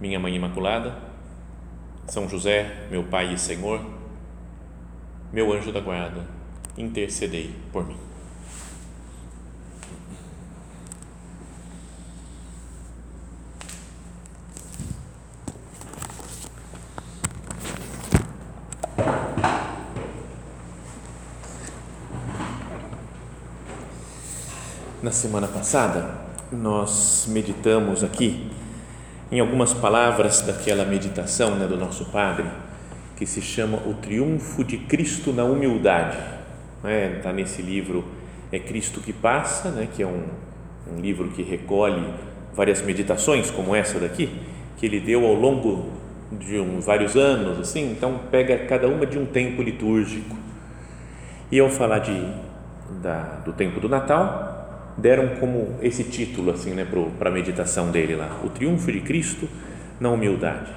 minha Mãe Imaculada, São José, meu Pai e Senhor, meu anjo da guarda, intercedei por mim. Na semana passada, nós meditamos aqui em algumas palavras daquela meditação né, do nosso Padre, que se chama O Triunfo de Cristo na Humildade. Está né? Tá nesse livro É Cristo que Passa, né, que é um, um livro que recolhe várias meditações, como essa daqui, que ele deu ao longo de uns vários anos, assim, então pega cada uma de um tempo litúrgico. E ao falar de, da, do tempo do Natal, deram como esse título assim, né, para a meditação dele lá, o triunfo de Cristo na humildade.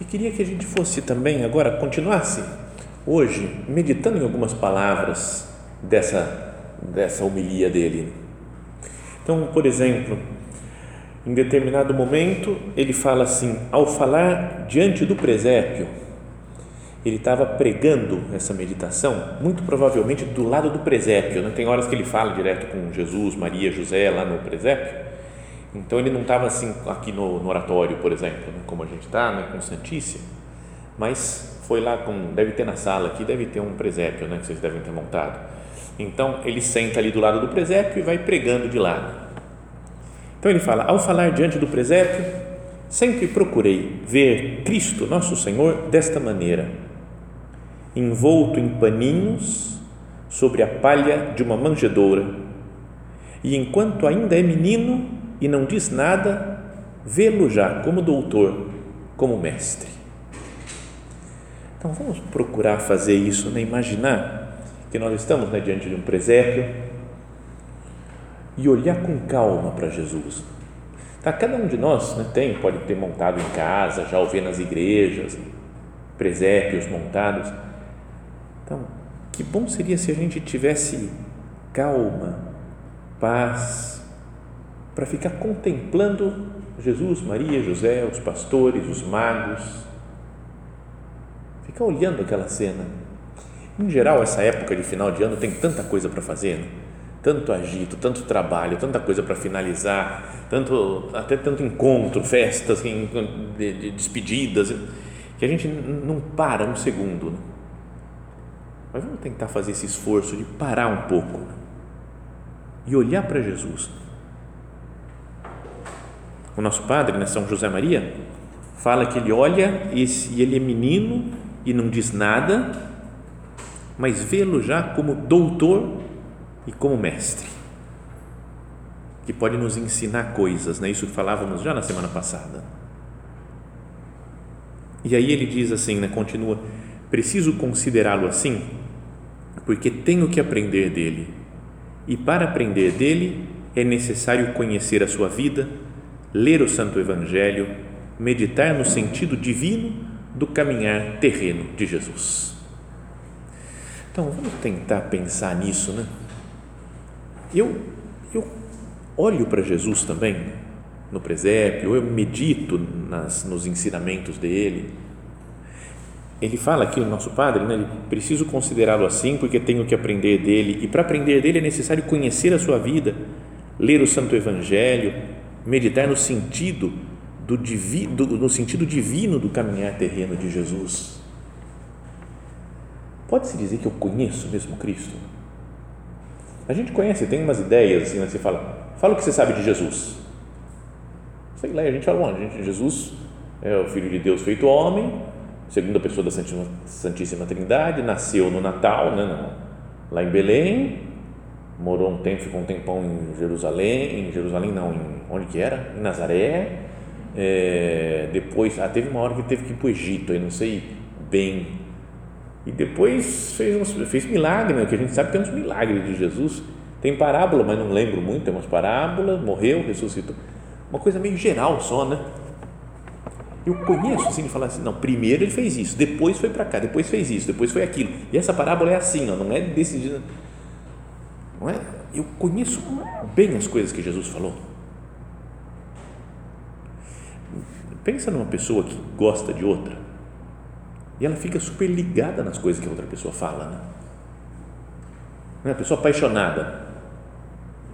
E queria que a gente fosse também agora continuasse hoje meditando em algumas palavras dessa dessa homilia dele. Então, por exemplo, em determinado momento ele fala assim, ao falar diante do presépio, ele estava pregando essa meditação, muito provavelmente do lado do presépio. Né? Tem horas que ele fala direto com Jesus, Maria, José lá no presépio. Então ele não estava assim aqui no, no oratório, por exemplo, né? como a gente está, né? com Santíssima, mas foi lá com, deve ter na sala aqui, deve ter um presépio, né? que vocês devem ter montado. Então ele senta ali do lado do presépio e vai pregando de lado. Então ele fala: ao falar diante do presépio, sempre procurei ver Cristo, nosso Senhor, desta maneira envolto em paninhos sobre a palha de uma manjedoura. E enquanto ainda é menino e não diz nada, vê-lo já como doutor, como mestre. Então vamos procurar fazer isso, né? imaginar que nós estamos né, diante de um presépio e olhar com calma para Jesus. Tá, cada um de nós né, tem, pode ter montado em casa, já ouvir nas igrejas, presépios montados então, que bom seria se a gente tivesse calma, paz, para ficar contemplando Jesus, Maria, José, os pastores, os magos, ficar olhando aquela cena. Em geral, essa época de final de ano tem tanta coisa para fazer, né? tanto agito, tanto trabalho, tanta coisa para finalizar, tanto até tanto encontro, festas, de despedidas, que a gente não para um segundo. Né? Mas vamos tentar fazer esse esforço de parar um pouco e olhar para Jesus. O nosso padre, né, São José Maria, fala que ele olha e ele é menino e não diz nada, mas vê-lo já como doutor e como mestre, que pode nos ensinar coisas, né? Isso falávamos já na semana passada. E aí ele diz assim, né, continua, preciso considerá-lo assim porque tenho que aprender dele. E para aprender dele é necessário conhecer a sua vida, ler o Santo Evangelho, meditar no sentido divino do caminhar terreno de Jesus. Então vamos tentar pensar nisso, né? Eu, eu olho para Jesus também no presépio, eu medito nas, nos ensinamentos dele ele fala aqui, o nosso padre, né, preciso considerá-lo assim porque tenho que aprender dele e para aprender dele é necessário conhecer a sua vida, ler o Santo Evangelho, meditar no sentido do, divi, do, no sentido divino do caminhar terreno de Jesus. Pode-se dizer que eu conheço mesmo Cristo? A gente conhece, tem umas ideias assim, né, você fala, fala o que você sabe de Jesus. Sei lá, a gente fala, bom, a gente, Jesus é o Filho de Deus feito homem, segunda pessoa da Santíssima, Santíssima Trindade, nasceu no Natal, né, lá em Belém, morou um tempo, ficou um tempão em Jerusalém, em Jerusalém não, em onde que era? Em Nazaré, é, depois, ah, teve uma hora que teve que ir para o Egito, aí não sei bem, e depois fez, uns, fez milagre, né? que a gente sabe que tem uns milagres de Jesus, tem parábola, mas não lembro muito, tem umas parábolas, morreu, ressuscitou, uma coisa meio geral só, né? Eu conheço assim, de falar assim, não, primeiro ele fez isso, depois foi para cá, depois fez isso, depois foi aquilo, e essa parábola é assim, ó, não é decidida, não é? Eu conheço bem as coisas que Jesus falou. Pensa numa pessoa que gosta de outra e ela fica super ligada nas coisas que a outra pessoa fala, né? Uma pessoa apaixonada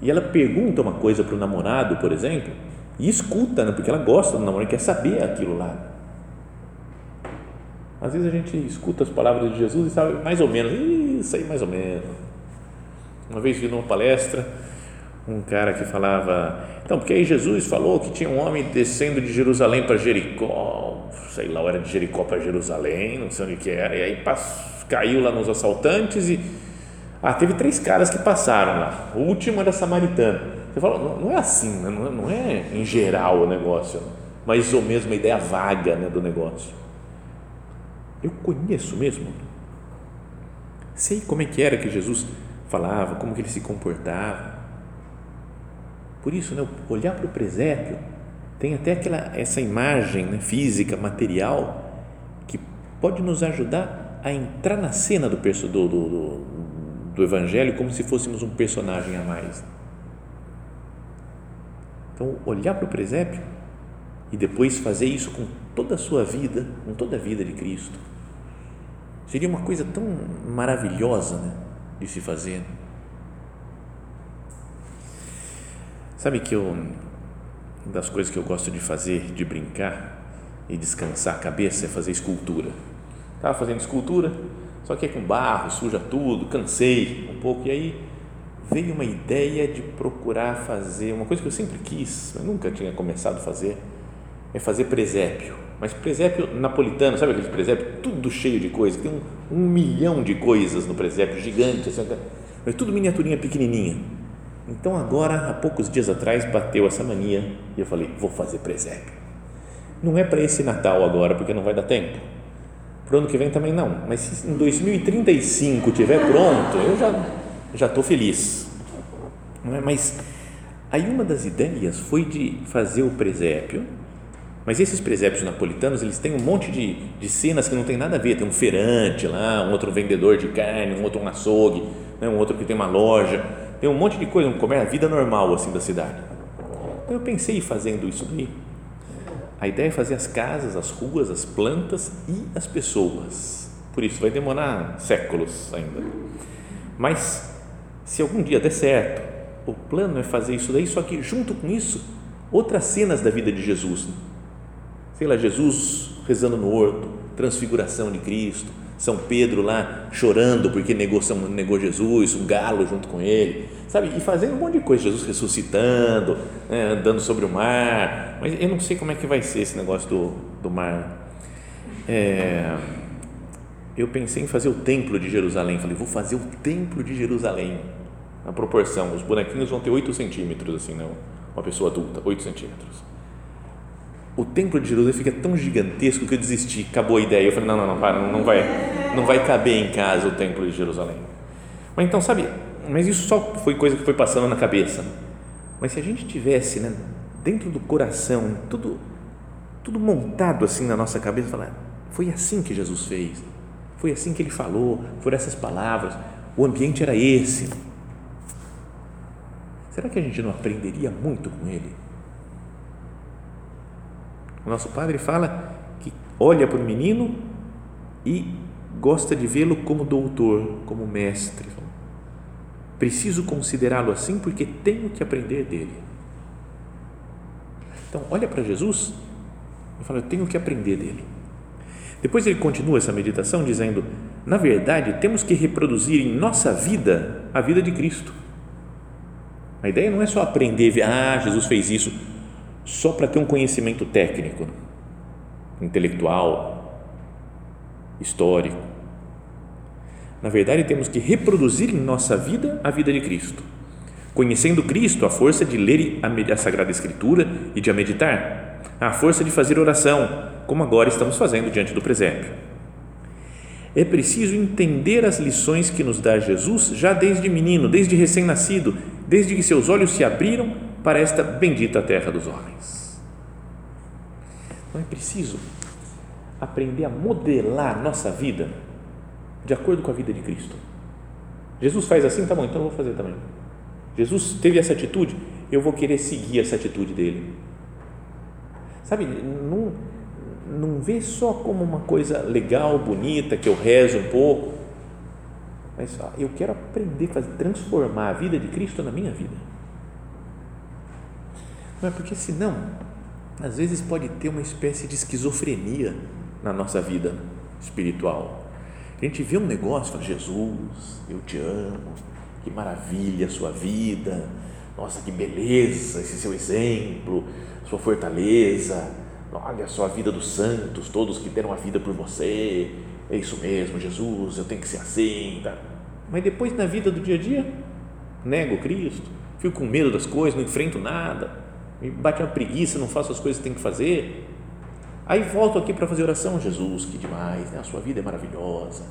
e ela pergunta uma coisa para o namorado, por exemplo, e escuta, né? porque ela gosta do namorado, quer saber aquilo lá. Às vezes a gente escuta as palavras de Jesus e sabe mais ou menos, isso aí mais ou menos. Uma vez vi numa palestra um cara que falava, então, porque aí Jesus falou que tinha um homem descendo de Jerusalém para Jericó, sei lá, era de Jericó para Jerusalém, não sei onde que era, e aí caiu lá nos assaltantes e, ah, teve três caras que passaram lá, o último era samaritano, você fala, não, não é assim, né? não, é, não é em geral o negócio, mas ou mesmo a ideia vaga né, do negócio, eu conheço mesmo, sei como é que era que Jesus falava, como que ele se comportava, por isso, né, olhar para o presépio tem até aquela essa imagem né, física, material, que pode nos ajudar a entrar na cena do, do, do, do Evangelho como se fôssemos um personagem a mais. Então, olhar para o presépio e depois fazer isso com toda a sua vida, com toda a vida de Cristo, seria uma coisa tão maravilhosa né, de se fazer. Sabe que eu, das coisas que eu gosto de fazer, de brincar e descansar a cabeça é fazer escultura. Estava fazendo escultura, só que é com barro, suja tudo, cansei um pouco e aí veio uma ideia de procurar fazer uma coisa que eu sempre quis, eu nunca tinha começado a fazer, é fazer presépio. Mas presépio napolitano, sabe aquele presépio tudo cheio de coisas, tem um, um milhão de coisas no presépio, gigante, assim, é tudo miniaturinha pequenininha então agora, há poucos dias atrás, bateu essa mania e eu falei, vou fazer presépio. Não é para esse Natal agora, porque não vai dar tempo. Para o ano que vem também não. Mas se em 2035 tiver pronto, eu já já estou feliz. É? Mas aí uma das ideias foi de fazer o presépio. Mas esses presépios napolitanos, eles têm um monte de, de cenas que não tem nada a ver. Tem um feirante lá, um outro vendedor de carne, um outro um açougue, né? um outro que tem uma loja tem um monte de coisa, um comércio, a vida normal assim da cidade. Então eu pensei fazendo isso daí. A ideia é fazer as casas, as ruas, as plantas e as pessoas. Por isso vai demorar séculos ainda. Mas se algum dia der certo, o plano é fazer isso daí, só que junto com isso, outras cenas da vida de Jesus. Sei lá, Jesus rezando no horto, transfiguração de Cristo, são Pedro lá chorando porque negou, negou Jesus, um galo junto com ele, sabe? E fazendo um monte de coisa, Jesus ressuscitando, né? andando sobre o mar. Mas eu não sei como é que vai ser esse negócio do, do mar. É, eu pensei em fazer o templo de Jerusalém. Falei, vou fazer o templo de Jerusalém. Na proporção, os bonequinhos vão ter 8 centímetros, assim, não? Uma pessoa adulta, 8 centímetros o templo de Jerusalém fica tão gigantesco que eu desisti, acabou a ideia. Eu falei, não, não, não, para, não vai, não vai caber em casa o templo de Jerusalém. Mas então, sabe, mas isso só foi coisa que foi passando na cabeça. Mas se a gente tivesse, né, dentro do coração, tudo, tudo montado assim na nossa cabeça, falar, foi assim que Jesus fez, foi assim que ele falou, foram essas palavras, o ambiente era esse. Será que a gente não aprenderia muito com ele? O nosso padre fala que olha para o menino e gosta de vê-lo como doutor, como mestre. Preciso considerá-lo assim porque tenho que aprender dele. Então, olha para Jesus e fala: Eu tenho que aprender dele. Depois ele continua essa meditação dizendo: Na verdade, temos que reproduzir em nossa vida a vida de Cristo. A ideia não é só aprender, ah, Jesus fez isso só para ter um conhecimento técnico, intelectual, histórico. Na verdade, temos que reproduzir em nossa vida a vida de Cristo. Conhecendo Cristo, a força de ler a Sagrada Escritura e de a meditar, à força de fazer oração, como agora estamos fazendo diante do presépio. É preciso entender as lições que nos dá Jesus já desde menino, desde recém-nascido, desde que seus olhos se abriram para esta bendita terra dos homens. Então é preciso aprender a modelar nossa vida de acordo com a vida de Cristo. Jesus faz assim, tá bom, então eu vou fazer também. Jesus teve essa atitude, eu vou querer seguir essa atitude dele. Sabe, não, não vê só como uma coisa legal, bonita, que eu rezo um pouco, mas ó, eu quero aprender, fazer, transformar a vida de Cristo na minha vida. Não é porque senão, às vezes pode ter uma espécie de esquizofrenia na nossa vida espiritual. A gente vê um negócio fala, Jesus, eu te amo, que maravilha a sua vida, nossa, que beleza esse seu exemplo, sua fortaleza, olha a sua vida dos santos, todos que deram a vida por você, é isso mesmo, Jesus, eu tenho que ser assim, tá? mas depois na vida do dia a dia, nego Cristo, fico com medo das coisas, não enfrento nada, me bate uma preguiça, não faço as coisas que tenho que fazer, Aí volto aqui para fazer oração, Jesus, que demais, né? a sua vida é maravilhosa,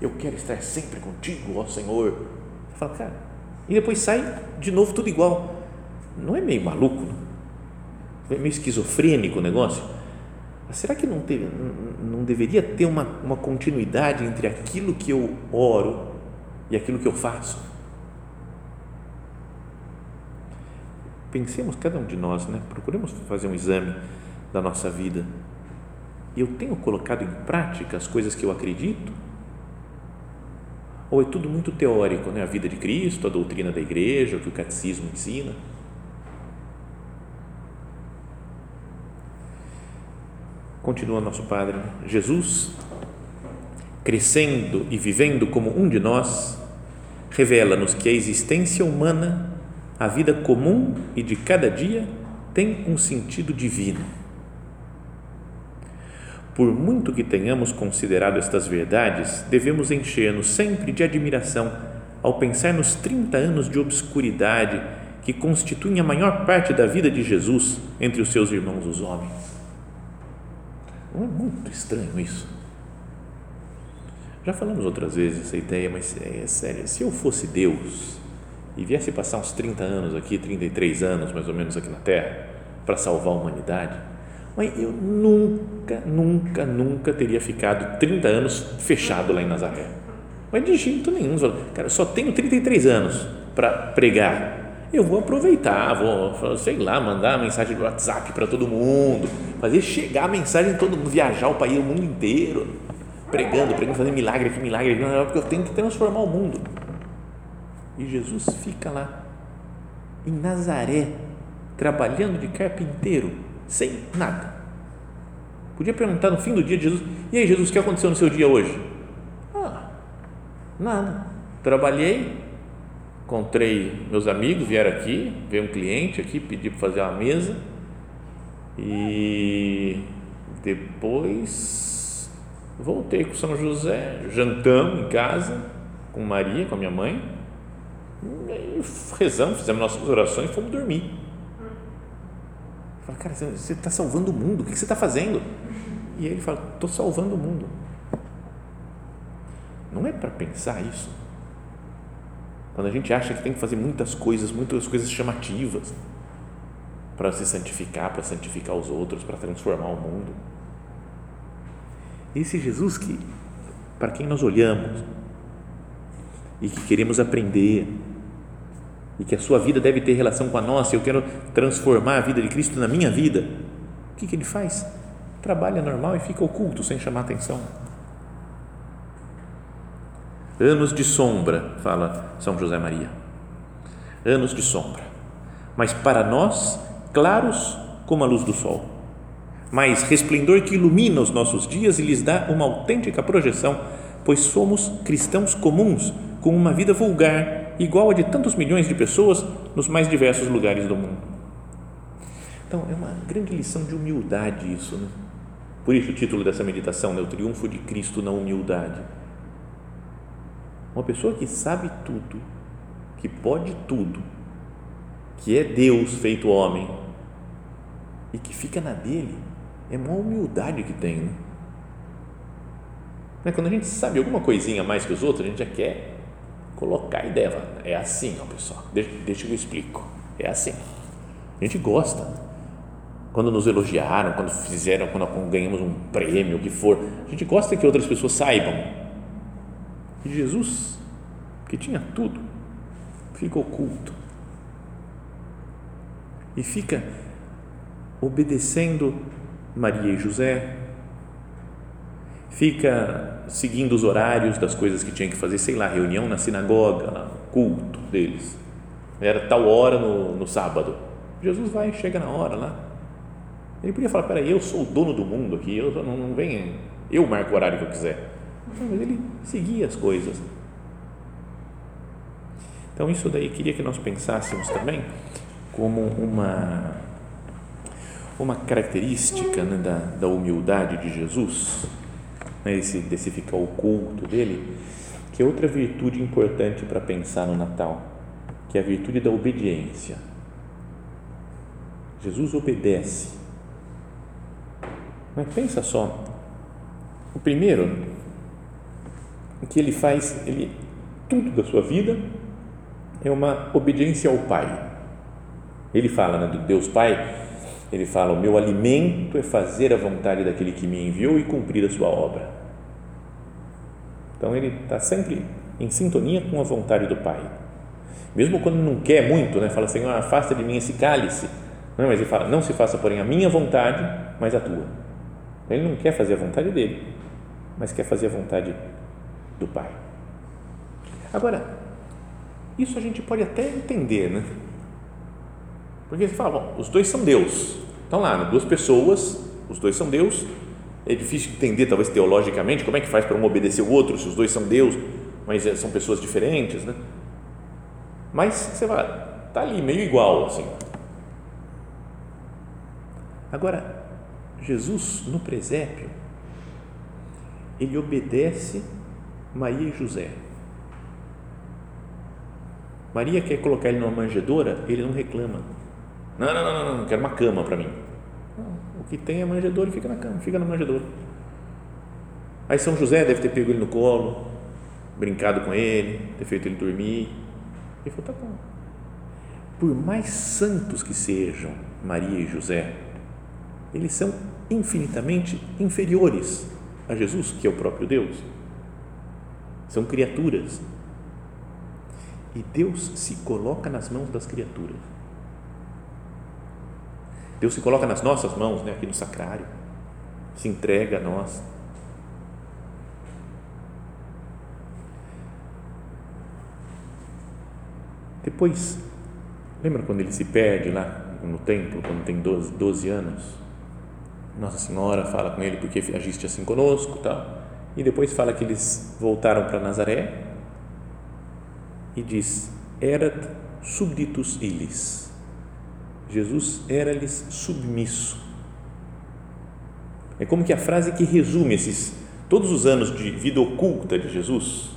eu quero estar sempre contigo, ó Senhor. Fala, cara, e depois sai de novo tudo igual. Não é meio maluco? Não é meio esquizofrênico o negócio? Mas será que não, teve, não deveria ter uma, uma continuidade entre aquilo que eu oro e aquilo que eu faço? Pensemos, cada um de nós, né? procuremos fazer um exame da nossa vida eu tenho colocado em prática as coisas que eu acredito? Ou é tudo muito teórico, né? a vida de Cristo, a doutrina da igreja, o que o catecismo ensina? Continua nosso Padre, Jesus, crescendo e vivendo como um de nós, revela-nos que a existência humana, a vida comum e de cada dia, tem um sentido divino por muito que tenhamos considerado estas verdades, devemos encher-nos sempre de admiração ao pensar nos 30 anos de obscuridade que constituem a maior parte da vida de Jesus entre os seus irmãos os homens. É muito estranho isso? Já falamos outras vezes essa ideia, mas é, é sério. Se eu fosse Deus e viesse passar uns 30 anos aqui, 33 anos mais ou menos aqui na Terra, para salvar a humanidade, mas eu nunca, nunca, nunca teria ficado 30 anos fechado lá em Nazaré. Mas de jeito nenhum. Cara, eu só tenho 33 anos para pregar. Eu vou aproveitar, vou, sei lá, mandar mensagem do WhatsApp para todo mundo, fazer chegar a mensagem todo mundo, viajar o país, o mundo inteiro, pregando, pregando, fazendo milagre aqui, milagre aqui, porque eu tenho que transformar o mundo. E Jesus fica lá, em Nazaré, trabalhando de carpinteiro sem nada. Podia perguntar no fim do dia de Jesus: E aí, Jesus, o que aconteceu no seu dia hoje? Ah, nada. Trabalhei, encontrei meus amigos, vieram aqui, veio um cliente aqui, pediu para fazer uma mesa e depois voltei com São José, jantamos em casa com Maria, com a minha mãe, e rezamos, fizemos nossas orações e fomos dormir. Fala, cara, você está salvando o mundo, o que você está fazendo? E ele fala, estou salvando o mundo. Não é para pensar isso. Quando a gente acha que tem que fazer muitas coisas, muitas coisas chamativas para se santificar, para santificar os outros, para transformar o mundo. Esse Jesus que, para quem nós olhamos e que queremos aprender, e que a sua vida deve ter relação com a nossa, eu quero transformar a vida de Cristo na minha vida, o que, que ele faz? Trabalha normal e fica oculto, sem chamar atenção. Anos de sombra, fala São José Maria. Anos de sombra. Mas para nós, claros como a luz do sol. Mas resplendor que ilumina os nossos dias e lhes dá uma autêntica projeção, pois somos cristãos comuns, com uma vida vulgar, igual a de tantos milhões de pessoas nos mais diversos lugares do mundo. Então, é uma grande lição de humildade isso. Né? Por isso o título dessa meditação, né? o triunfo de Cristo na humildade. Uma pessoa que sabe tudo, que pode tudo, que é Deus feito homem, e que fica na dele, é uma humildade que tem. Né? Quando a gente sabe alguma coisinha mais que os outros, a gente já quer colocar a ideia. É assim, ó, pessoal. Deixa, deixa eu explico. É assim. A gente gosta. Quando nos elogiaram, quando fizeram, quando ganhamos um prêmio, o que for, a gente gosta que outras pessoas saibam. E Jesus, que tinha tudo, fica oculto. E fica obedecendo Maria e José, fica seguindo os horários das coisas que tinha que fazer, sei lá, reunião na sinagoga, culto deles. Era tal hora no, no sábado. Jesus vai, chega na hora lá. Ele podia falar: peraí, eu sou o dono do mundo aqui, eu não, não eu marco o horário que eu quiser. Mas ele seguia as coisas. Então, isso daí queria que nós pensássemos também como uma, uma característica né, da, da humildade de Jesus, né, esse, desse ficar oculto dele, que é outra virtude importante para pensar no Natal, que é a virtude da obediência. Jesus obedece. Mas pensa só, o primeiro, que ele faz, ele tudo da sua vida é uma obediência ao Pai. Ele fala né, do Deus Pai, ele fala: O meu alimento é fazer a vontade daquele que me enviou e cumprir a sua obra. Então ele está sempre em sintonia com a vontade do Pai. Mesmo quando não quer muito, né, fala: Senhor, afasta de mim esse cálice. Não, mas ele fala: Não se faça, porém, a minha vontade, mas a tua. Ele não quer fazer a vontade dele, mas quer fazer a vontade do Pai. Agora, isso a gente pode até entender, né? Porque você fala, bom, os dois são Deus. Estão lá, né? duas pessoas, os dois são Deus. É difícil entender, talvez teologicamente, como é que faz para um obedecer o outro, se os dois são Deus, mas é, são pessoas diferentes, né? Mas você vai, tá ali, meio igual, assim. Agora, Jesus, no presépio, ele obedece Maria e José Maria quer colocar ele numa manjedoura, ele não reclama. Não, não, não, não, não quero uma cama para mim. O que tem é manjedoura e fica na cama, fica na manjedoura. Aí São José deve ter pego ele no colo, brincado com ele, ter feito ele dormir. Ele falou: tá bom. Por mais santos que sejam Maria e José, eles são infinitamente inferiores a Jesus, que é o próprio Deus. São criaturas e Deus se coloca nas mãos das criaturas. Deus se coloca nas nossas mãos, né, aqui no sacrário, se entrega a nós. Depois, lembra quando ele se perde lá no templo, quando tem 12, 12 anos? Nossa Senhora fala com ele porque agiste assim conosco tal. E depois fala que eles voltaram para Nazaré e diz: Erat subditus illis. Jesus era-lhes submisso. É como que a frase que resume esses todos os anos de vida oculta de Jesus.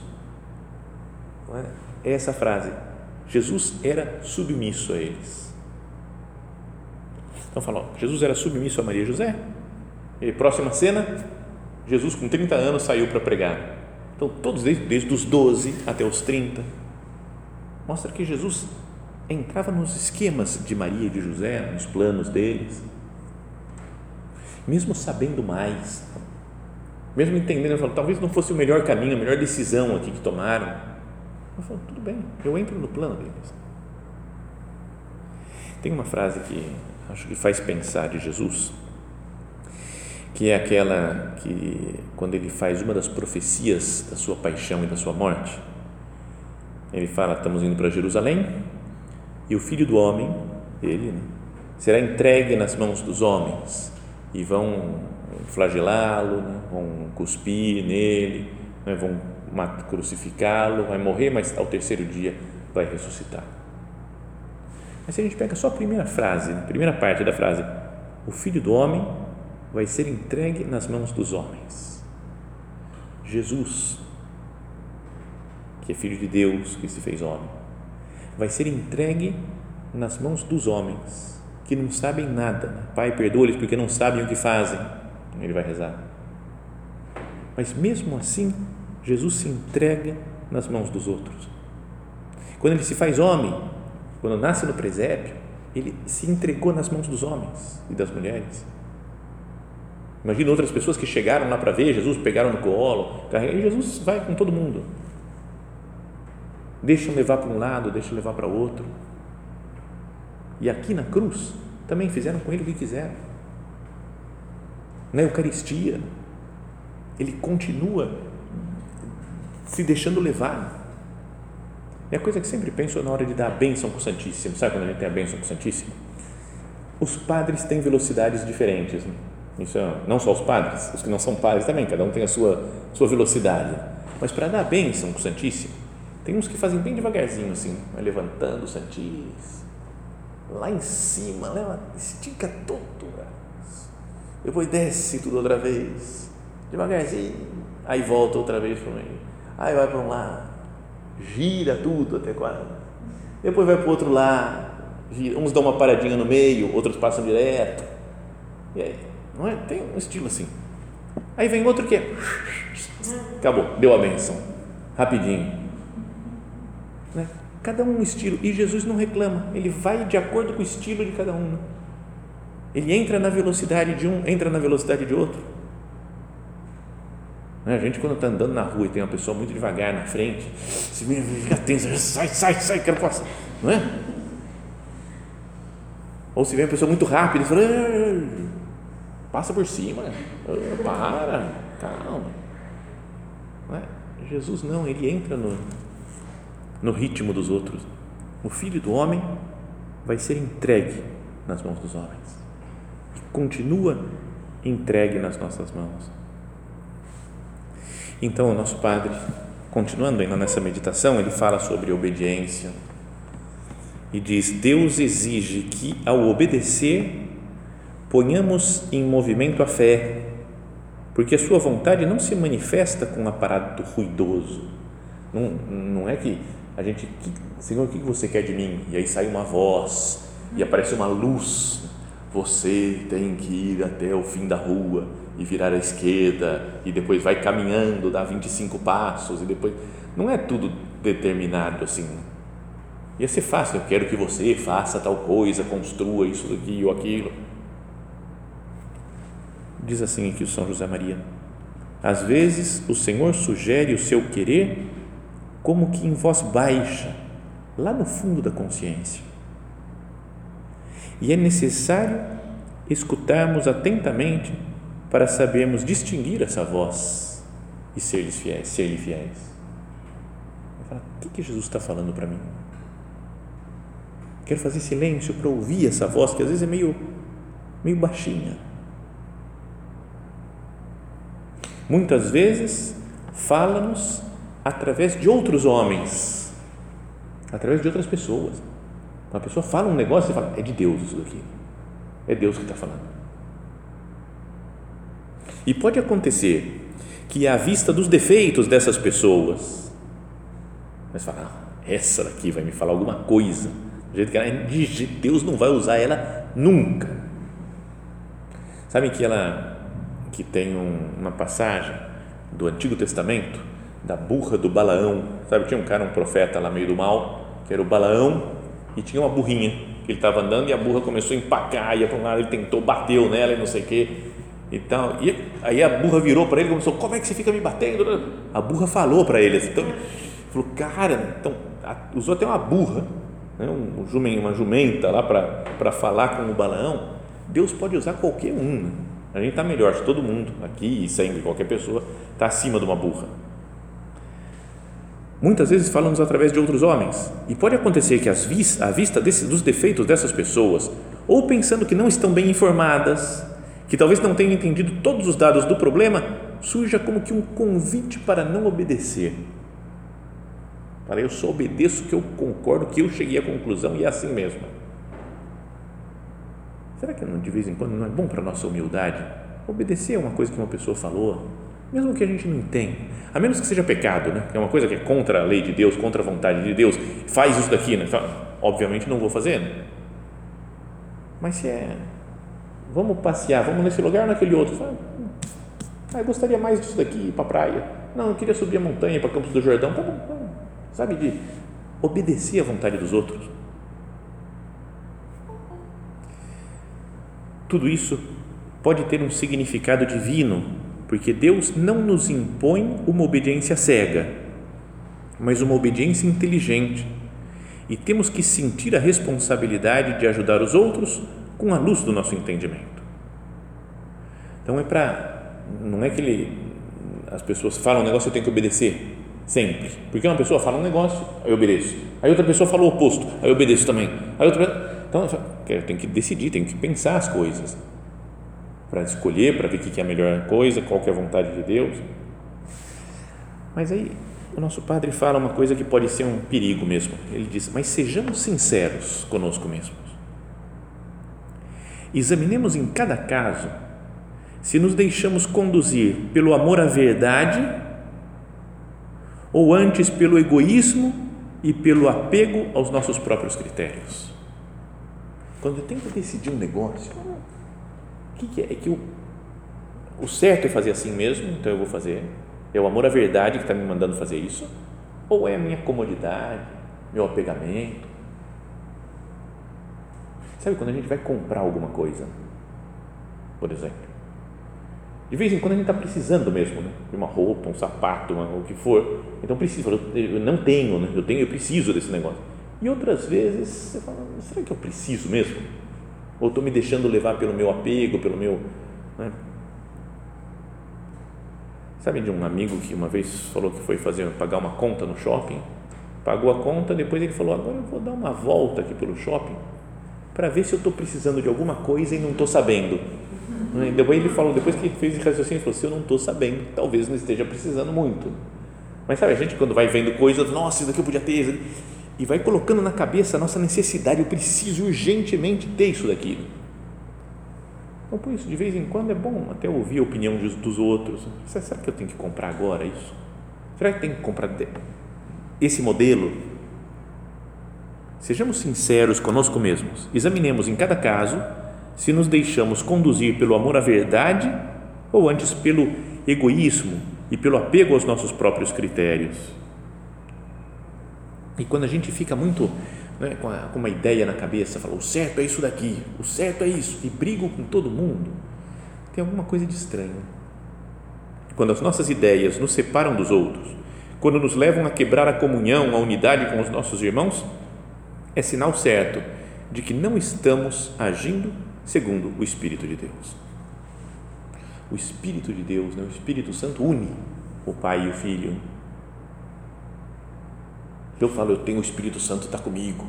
É? é essa frase. Jesus era submisso a eles. Então falou, Jesus era submisso a Maria e José. E próxima cena, Jesus com 30 anos saiu para pregar. Então todos desde, desde os 12 até os 30 mostra que Jesus entrava nos esquemas de Maria e de José, nos planos deles, mesmo sabendo mais, mesmo entendendo, falou, talvez não fosse o melhor caminho, a melhor decisão aqui que tomaram. Eu falo, tudo bem, eu entro no plano deles. Tem uma frase que acho que faz pensar de Jesus, que é aquela que, quando ele faz uma das profecias da sua paixão e da sua morte, ele fala: estamos indo para Jerusalém e o filho do homem, ele, né, será entregue nas mãos dos homens e vão flagelá-lo, né, vão cuspir nele, né, vão crucificá-lo, vai morrer, mas ao terceiro dia vai ressuscitar. Mas se a gente pega só a primeira frase, a primeira parte da frase, o filho do homem vai ser entregue nas mãos dos homens. Jesus que é filho de Deus, que se fez homem, vai ser entregue nas mãos dos homens. que não sabem nada. Pai, perdoa-lhes porque não sabem o que fazem. Ele vai rezar. Mas mesmo assim, Jesus se entrega nas mãos dos outros. Quando ele se faz homem, quando nasce no presépio, ele se entregou nas mãos dos homens e das mulheres. Imagina outras pessoas que chegaram lá para ver Jesus, pegaram no colo, e Jesus vai com todo mundo. Deixam levar para um lado, deixam levar para outro. E aqui na cruz, também fizeram com ele o que quiseram. Na Eucaristia, ele continua se deixando levar. É a coisa que sempre penso na hora de dar a bênção para o Santíssimo. Sabe quando a gente tem a bênção para o Santíssimo? Os padres têm velocidades diferentes. Né? Isso é, não só os padres, os que não são padres também, cada um tem a sua, sua velocidade. Mas para dar bênção para o Santíssimo, tem uns que fazem bem devagarzinho assim, levantando o Santíssimo, lá em cima, leva, estica todo, depois desce tudo outra vez, devagarzinho, aí volta outra vez para o meio, aí vai para um lado, gira tudo até quase, depois vai para o outro lado, gira, uns dão uma paradinha no meio, outros passam direto, e aí, não é? Tem um estilo assim. Aí vem outro que é, acabou, deu a benção, rapidinho. Né? Cada um um estilo. E Jesus não reclama, ele vai de acordo com o estilo de cada um. Né? Ele entra na velocidade de um, entra na velocidade de outro. Né? A gente, quando está andando na rua e tem uma pessoa muito devagar na frente, se fica tenso, sai, sai, sai, quero passar. Não é? Ou se vem uma pessoa muito rápida e fala, passa por cima, para, calma. Não é? Jesus não, ele entra no, no ritmo dos outros. O filho do homem vai ser entregue nas mãos dos homens e continua entregue nas nossas mãos. Então, o nosso Padre, continuando ainda nessa meditação, ele fala sobre obediência e diz: Deus exige que, ao obedecer, ponhamos em movimento a fé, porque a Sua vontade não se manifesta com um aparato ruidoso. Não, não é que a gente, Senhor, o que você quer de mim? E aí sai uma voz e aparece uma luz. Você tem que ir até o fim da rua e virar à esquerda e depois vai caminhando, dá 25 passos e depois. Não é tudo determinado assim. Ia ser fácil, eu quero que você faça tal coisa, construa isso daqui ou aquilo. Diz assim aqui o São José Maria. Às vezes o Senhor sugere o seu querer como que em voz baixa, lá no fundo da consciência. E é necessário escutarmos atentamente para sabermos distinguir essa voz e ser-lhe fiéis. Ser fiéis. Falar, o que, que Jesus está falando para mim? Quero fazer silêncio para ouvir essa voz que às vezes é meio, meio baixinha. Muitas vezes fala-nos através de outros homens, através de outras pessoas. Uma pessoa fala um negócio e fala, é de Deus isso daqui. É Deus que está falando. E pode acontecer que, à vista dos defeitos dessas pessoas, mas fala, ah, essa daqui vai me falar alguma coisa, do jeito que ela é, Deus não vai usar ela nunca. Sabem que ela, que tem um, uma passagem do Antigo Testamento da burra do Balaão. Sabe, tinha um cara, um profeta lá meio do mal, que era o Balaão, e tinha uma burrinha, que ele estava andando e a burra começou a empacar, ia para um lado, ele tentou, bateu nela e não sei o quê. E, tal. e aí a burra virou para ele e começou: Como é que você fica me batendo? A burra falou para ele, então, falou: Cara, então, usou até uma burra, né, um, uma jumenta lá para falar com o Balaão. Deus pode usar qualquer um. A gente está melhor se todo mundo aqui e sempre qualquer pessoa está acima de uma burra muitas vezes falamos através de outros homens. E pode acontecer que, à vista desse, dos defeitos dessas pessoas, ou pensando que não estão bem informadas, que talvez não tenham entendido todos os dados do problema, surja como que um convite para não obedecer. Para eu só obedeço que eu concordo, que eu cheguei à conclusão e é assim mesmo. Será que de vez em quando não é bom para a nossa humildade obedecer a uma coisa que uma pessoa falou? mesmo que a gente não entenda, a menos que seja pecado, né? que é uma coisa que é contra a lei de Deus, contra a vontade de Deus, faz isso daqui, né? obviamente não vou fazer. Né? Mas se é, vamos passear, vamos nesse lugar ou naquele outro. Fala, ah, eu gostaria mais disso daqui, ir para a praia. Não, eu queria subir a montanha para Campos do Jordão. Tá bom. Sabe, de obedecer à vontade dos outros. Tudo isso pode ter um significado divino, porque Deus não nos impõe uma obediência cega, mas uma obediência inteligente. E temos que sentir a responsabilidade de ajudar os outros com a luz do nosso entendimento. Então é para não é que ele, as pessoas falam um negócio eu tenho que obedecer sempre, porque uma pessoa fala um negócio, eu obedeço. Aí outra pessoa fala o oposto, aí eu obedeço também. Aí outra então tenho que decidir, tenho que pensar as coisas para escolher, para ver o que é a melhor coisa, qual que é a vontade de Deus. Mas aí o nosso padre fala uma coisa que pode ser um perigo mesmo. Ele diz: Mas sejamos sinceros conosco mesmos. Examinemos em cada caso se nos deixamos conduzir pelo amor à verdade ou antes pelo egoísmo e pelo apego aos nossos próprios critérios. Quando eu tenho que decidir um negócio, o que, que é? É que o, o certo é fazer assim mesmo, então eu vou fazer é o amor à verdade que está me mandando fazer isso? Ou é a minha comodidade, meu apegamento? Sabe quando a gente vai comprar alguma coisa, por exemplo? De vez em quando a gente está precisando mesmo, né? de uma roupa, um sapato, uma, o que for. Então precisa, eu não tenho, né? eu tenho, eu preciso desse negócio. E outras vezes você fala, será que eu preciso mesmo? Ou estou me deixando levar pelo meu apego, pelo meu. Né? Sabe de um amigo que uma vez falou que foi fazer pagar uma conta no shopping? Pagou a conta, depois ele falou: Agora eu vou dar uma volta aqui pelo shopping para ver se eu estou precisando de alguma coisa e não estou sabendo. Né? Depois ele falou, depois que ele fez esse raciocínio, ele falou: Se eu não estou sabendo, talvez não esteja precisando muito. Mas sabe, a gente quando vai vendo coisas, nossa, isso daqui eu podia ter, e vai colocando na cabeça a nossa necessidade, eu preciso urgentemente ter isso daqui então, por isso, de vez em quando é bom até ouvir a opinião dos outros. Será que eu tenho que comprar agora isso? Será que tem que comprar esse modelo? Sejamos sinceros conosco mesmos. Examinemos em cada caso se nos deixamos conduzir pelo amor à verdade ou antes pelo egoísmo e pelo apego aos nossos próprios critérios. E quando a gente fica muito né, com, a, com uma ideia na cabeça, fala, o certo é isso daqui, o certo é isso, e brigo com todo mundo, tem alguma coisa de estranho. Quando as nossas ideias nos separam dos outros, quando nos levam a quebrar a comunhão, a unidade com os nossos irmãos, é sinal certo de que não estamos agindo segundo o Espírito de Deus. O Espírito de Deus, né, o Espírito Santo une o Pai e o Filho eu falo, eu tenho o Espírito Santo está comigo.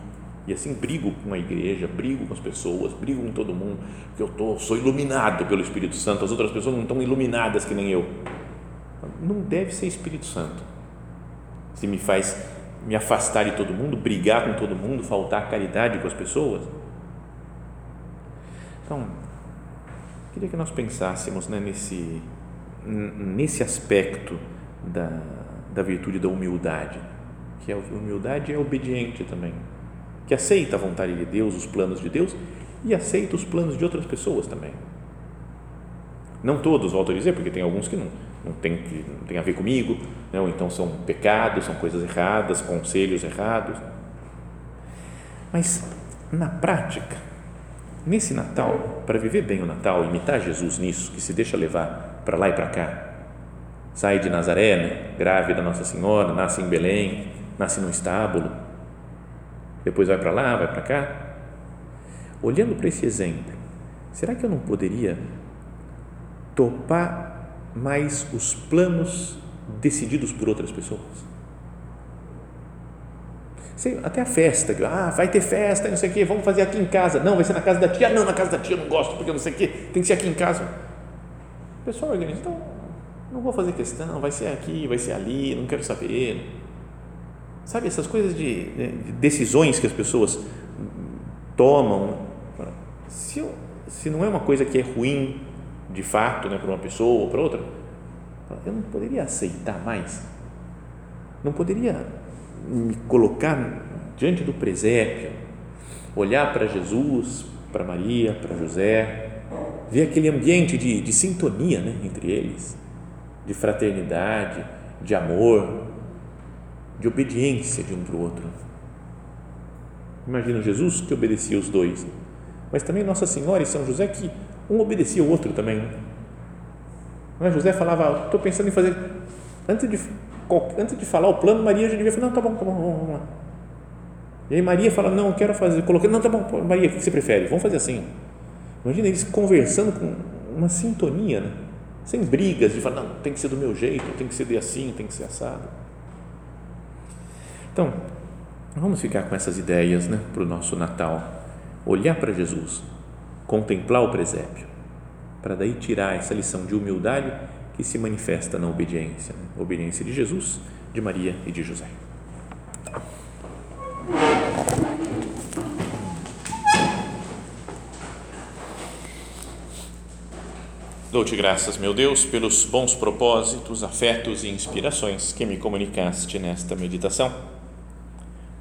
E assim brigo com a igreja, brigo com as pessoas, brigo com todo mundo, porque eu tô, sou iluminado pelo Espírito Santo, as outras pessoas não estão iluminadas que nem eu. Não deve ser Espírito Santo. Se me faz me afastar de todo mundo, brigar com todo mundo, faltar caridade com as pessoas. Então, queria que nós pensássemos né, nesse, nesse aspecto da, da virtude da humildade que a humildade é obediente também, que aceita a vontade de Deus, os planos de Deus e aceita os planos de outras pessoas também. Não todos, volto a dizer, porque tem alguns que não, não tem, que não tem a ver comigo, né? ou então são pecados, são coisas erradas, conselhos errados. Mas, na prática, nesse Natal, para viver bem o Natal, imitar Jesus nisso, que se deixa levar para lá e para cá, sai de Nazaré, né? grávida Nossa Senhora, nasce em Belém, nasce num estábulo, depois vai para lá, vai para cá. Olhando para esse exemplo, será que eu não poderia topar mais os planos decididos por outras pessoas? Sei, até a festa, ah, vai ter festa, não sei o quê, vamos fazer aqui em casa. Não, vai ser na casa da tia. Não, na casa da tia eu não gosto, porque não sei o quê, tem que ser aqui em casa. O pessoal organiza, então, não vou fazer questão, vai ser aqui, vai ser ali, não quero saber. Sabe, essas coisas de, de decisões que as pessoas tomam, se, eu, se não é uma coisa que é ruim de fato né, para uma pessoa ou para outra, eu não poderia aceitar mais, não poderia me colocar diante do presépio, olhar para Jesus, para Maria, para José, ver aquele ambiente de, de sintonia né, entre eles, de fraternidade, de amor, de obediência de um para o outro. Imagina Jesus que obedecia os dois, mas também Nossa Senhora e São José que um obedecia o outro também. Não é? José falava, estou pensando em fazer, antes de, antes de falar o plano, Maria já devia falar, não, tá bom, tá bom, vamos lá. E aí Maria fala, não, quero fazer, coloquei, não, tá bom, Maria, o que você prefere? Vamos fazer assim. Imagina eles conversando com uma sintonia, né? sem brigas de falar, não, tem que ser do meu jeito, tem que ser de assim, tem que ser assado. Então, vamos ficar com essas ideias né, para o nosso Natal. Olhar para Jesus, contemplar o presépio, para daí tirar essa lição de humildade que se manifesta na obediência, né? obediência de Jesus, de Maria e de José. Dou-te graças, meu Deus, pelos bons propósitos, afetos e inspirações que me comunicaste nesta meditação.